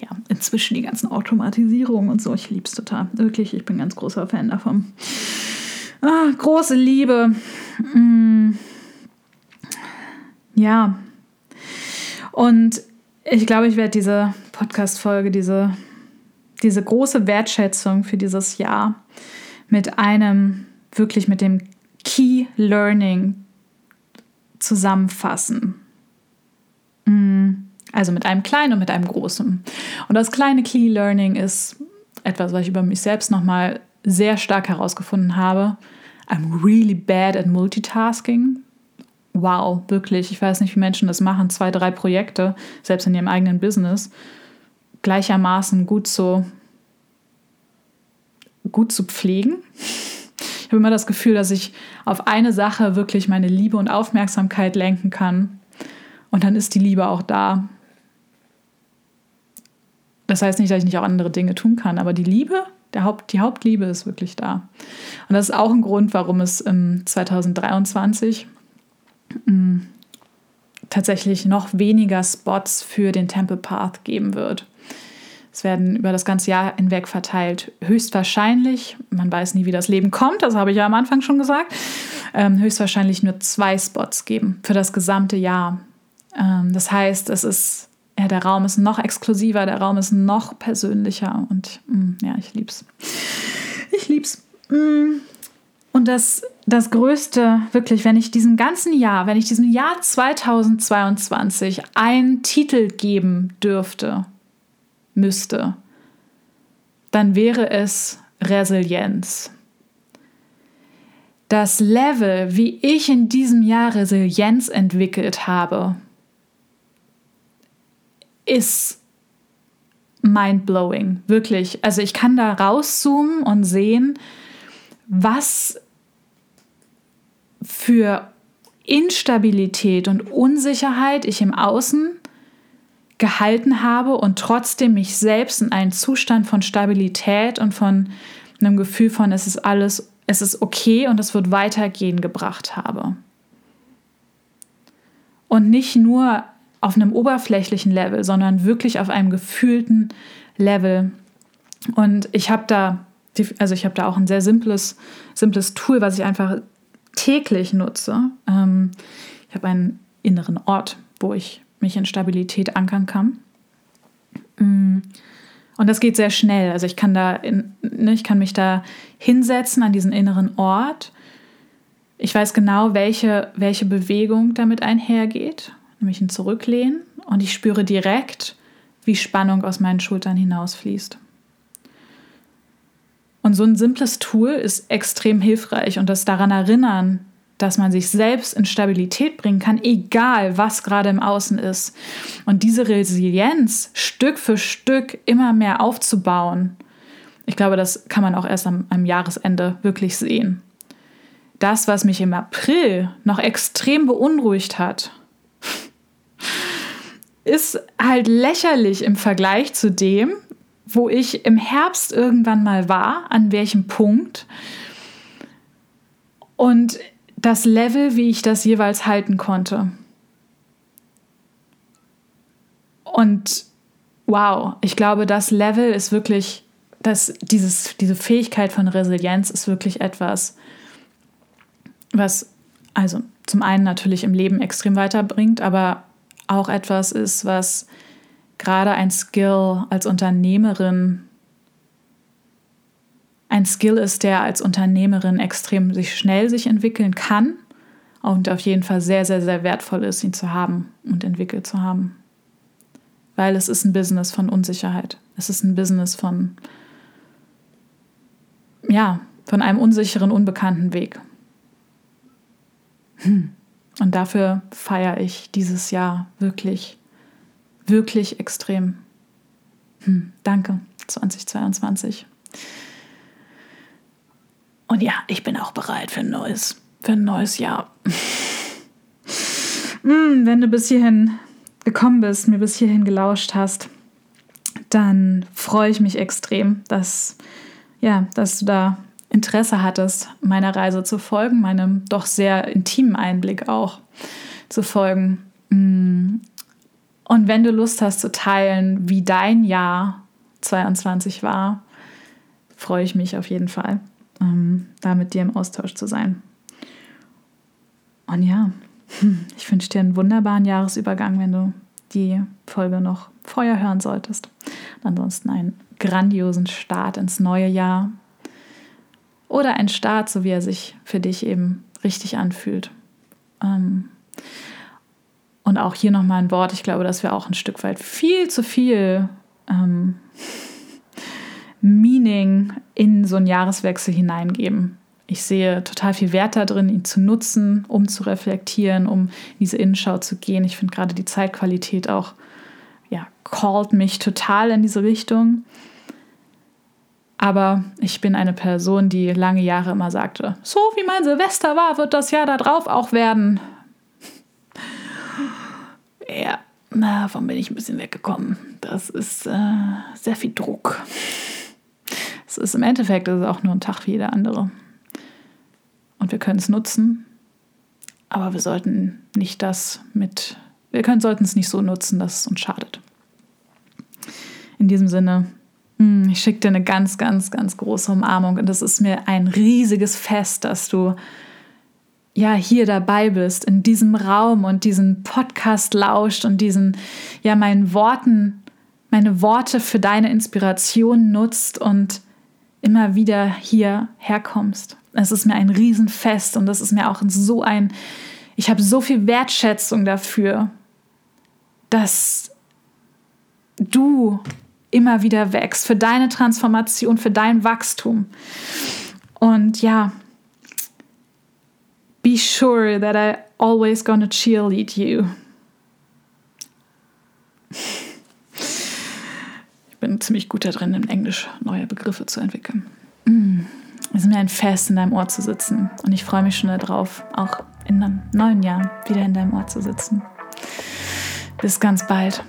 ja, inzwischen die ganzen Automatisierungen und so. Ich liebe es total. Wirklich, ich bin ganz großer Fan davon. Ah, große Liebe. Mm. Ja. Und ich glaube, ich werde diese Podcast-Folge, diese, diese große Wertschätzung für dieses Jahr mit einem, wirklich mit dem Key Learning zusammenfassen. Mm. Also mit einem kleinen und mit einem großen. Und das kleine Key Learning ist etwas, was ich über mich selbst nochmal sehr stark herausgefunden habe. I'm really bad at multitasking. Wow, wirklich. Ich weiß nicht, wie Menschen das machen. Zwei, drei Projekte, selbst in ihrem eigenen Business, gleichermaßen gut zu, gut zu pflegen. Ich habe immer das Gefühl, dass ich auf eine Sache wirklich meine Liebe und Aufmerksamkeit lenken kann. Und dann ist die Liebe auch da. Das heißt nicht, dass ich nicht auch andere Dinge tun kann, aber die Liebe Der Haupt, die Hauptliebe ist wirklich da. Und das ist auch ein Grund, warum es im 2023 mh, mm, tatsächlich noch weniger Spots für den Temple Path geben wird. Es werden über das ganze Jahr hinweg verteilt. Höchstwahrscheinlich, man weiß nie, wie das Leben kommt, das habe ich ja am Anfang schon gesagt, ähm, höchstwahrscheinlich nur zwei Spots geben für das gesamte Jahr. Ähm, das heißt, es ist, ja, der Raum ist noch exklusiver, der Raum ist noch persönlicher und mh, mm, ja, ich lieb's. Ich lieb's. Mm. Und das, das Größte, wirklich, wenn ich diesem ganzen Jahr, wenn ich diesem Jahr 2022 einen Titel geben dürfte, müsste, dann wäre es Resilienz. Das Level, wie ich in diesem Jahr Resilienz entwickelt habe, ist mind-blowing, wirklich. Also ich kann da rauszoomen und sehen, was für Instabilität und Unsicherheit ich im Außen gehalten habe und trotzdem mich selbst in einen Zustand von Stabilität und von einem Gefühl von, es ist alles, es ist okay und es wird weitergehen gebracht habe. Und nicht nur auf einem oberflächlichen Level, sondern wirklich auf einem gefühlten Level. Und ich habe da, also ich habe da auch ein sehr simples, simples Tool, was ich einfach täglich nutze. Ähm, ich habe einen inneren Ort, wo ich mich in Stabilität ankern kann. Mm. Und das geht sehr schnell. Also ich kann da, in, ne, ich kann mich da hinsetzen an diesen inneren Ort. Ich weiß genau, welche, welche Bewegung damit einhergeht, nämlich ein Zurücklehnen. Und ich spüre direkt, wie Spannung aus meinen Schultern hinausfließt. Und so ein simples Tool ist extrem hilfreich und das daran erinnern, dass man sich selbst in Stabilität bringen kann, egal was gerade im Außen ist. Und diese Resilienz Stück für Stück immer mehr aufzubauen, ich glaube, das kann man auch erst am, am Jahresende wirklich sehen. Das, was mich im April noch extrem beunruhigt hat, ist halt lächerlich im Vergleich zu dem, wo ich im Herbst irgendwann mal war, an welchem Punkt. Und das Level, wie ich das jeweils halten konnte. Und wow, ich glaube, das Level ist wirklich, das, dieses, diese Fähigkeit von Resilienz ist wirklich etwas, was also zum einen natürlich im Leben extrem weiterbringt, aber auch etwas ist, was gerade ein Skill als Unternehmerin ein Skill ist, der als Unternehmerin extrem sich schnell sich entwickeln kann und auf jeden Fall sehr, sehr, sehr wertvoll ist, ihn zu haben und entwickelt zu haben. Weil es ist ein Business von Unsicherheit. Es ist ein Business von, ja, von einem unsicheren, unbekannten Weg. Hm. Und dafür feiere ich dieses Jahr wirklich, wirklich extrem. Hm. Danke, 2022. Und ja, ich bin auch bereit für ein neues, für ein neues Jahr. mm, wenn du bis hierhin gekommen bist, mir bis hierhin gelauscht hast, dann freue ich mich extrem, dass, ja, dass du da Interesse hattest, meiner Reise zu folgen, meinem doch sehr intimen Einblick auch zu folgen. Mm. Und wenn du Lust hast zu teilen, wie dein Jahr 22 war, freue ich mich auf jeden Fall ähm, da mit dir im Austausch zu sein. Und ja, ich wünsche dir einen wunderbaren Jahresübergang, wenn du die Folge noch vorher hören solltest. ansonsten einen grandiosen Start ins neue Jahr. Oder ein Start, so wie er sich für dich eben richtig anfühlt. Ähm, und auch hier nochmal ein Wort. Ich glaube, dass wir auch ein Stück weit viel zu viel ähm, Meaning in so einen Jahreswechsel hineingeben. Ich sehe total viel Wert darin, ihn zu nutzen, um zu reflektieren, um in diese Innenschau zu gehen. Ich finde gerade die Zeitqualität auch, ja, callt mich total in diese Richtung. Aber ich bin eine Person, die lange Jahre immer sagte, so wie mein Silvester war, wird das Jahr darauf auch werden. Ja, davon bin ich ein bisschen weggekommen. Das ist äh, sehr viel Druck Es ist im Endeffekt ist auch nur ein Tag wie jeder andere. Und wir können es nutzen, aber wir sollten nicht das mit, wir sollten es nicht so nutzen, dass es uns schadet. In diesem Sinne, ich schicke dir eine ganz, ganz, ganz große Umarmung und es ist mir ein riesiges Fest, dass du ja hier dabei bist, in diesem Raum und diesen Podcast lauscht und diesen, ja, meinen Worten, meine Worte für deine Inspiration nutzt und immer wieder hier herkommst. Es ist mir ein Riesenfest und das ist mir auch so ein, ich habe so viel Wertschätzung dafür, dass du immer wieder wächst, für deine Transformation, für dein Wachstum. Und ja, be sure that I always gonna cheerlead you. Ich bin ziemlich gut darin, in Englisch neue Begriffe zu entwickeln. Mm. Es ist mir ein Fest, in deinem Ohr zu sitzen. Und ich freue mich schon darauf, auch in einem neuen Jahr wieder in deinem Ohr zu sitzen. Bis ganz bald.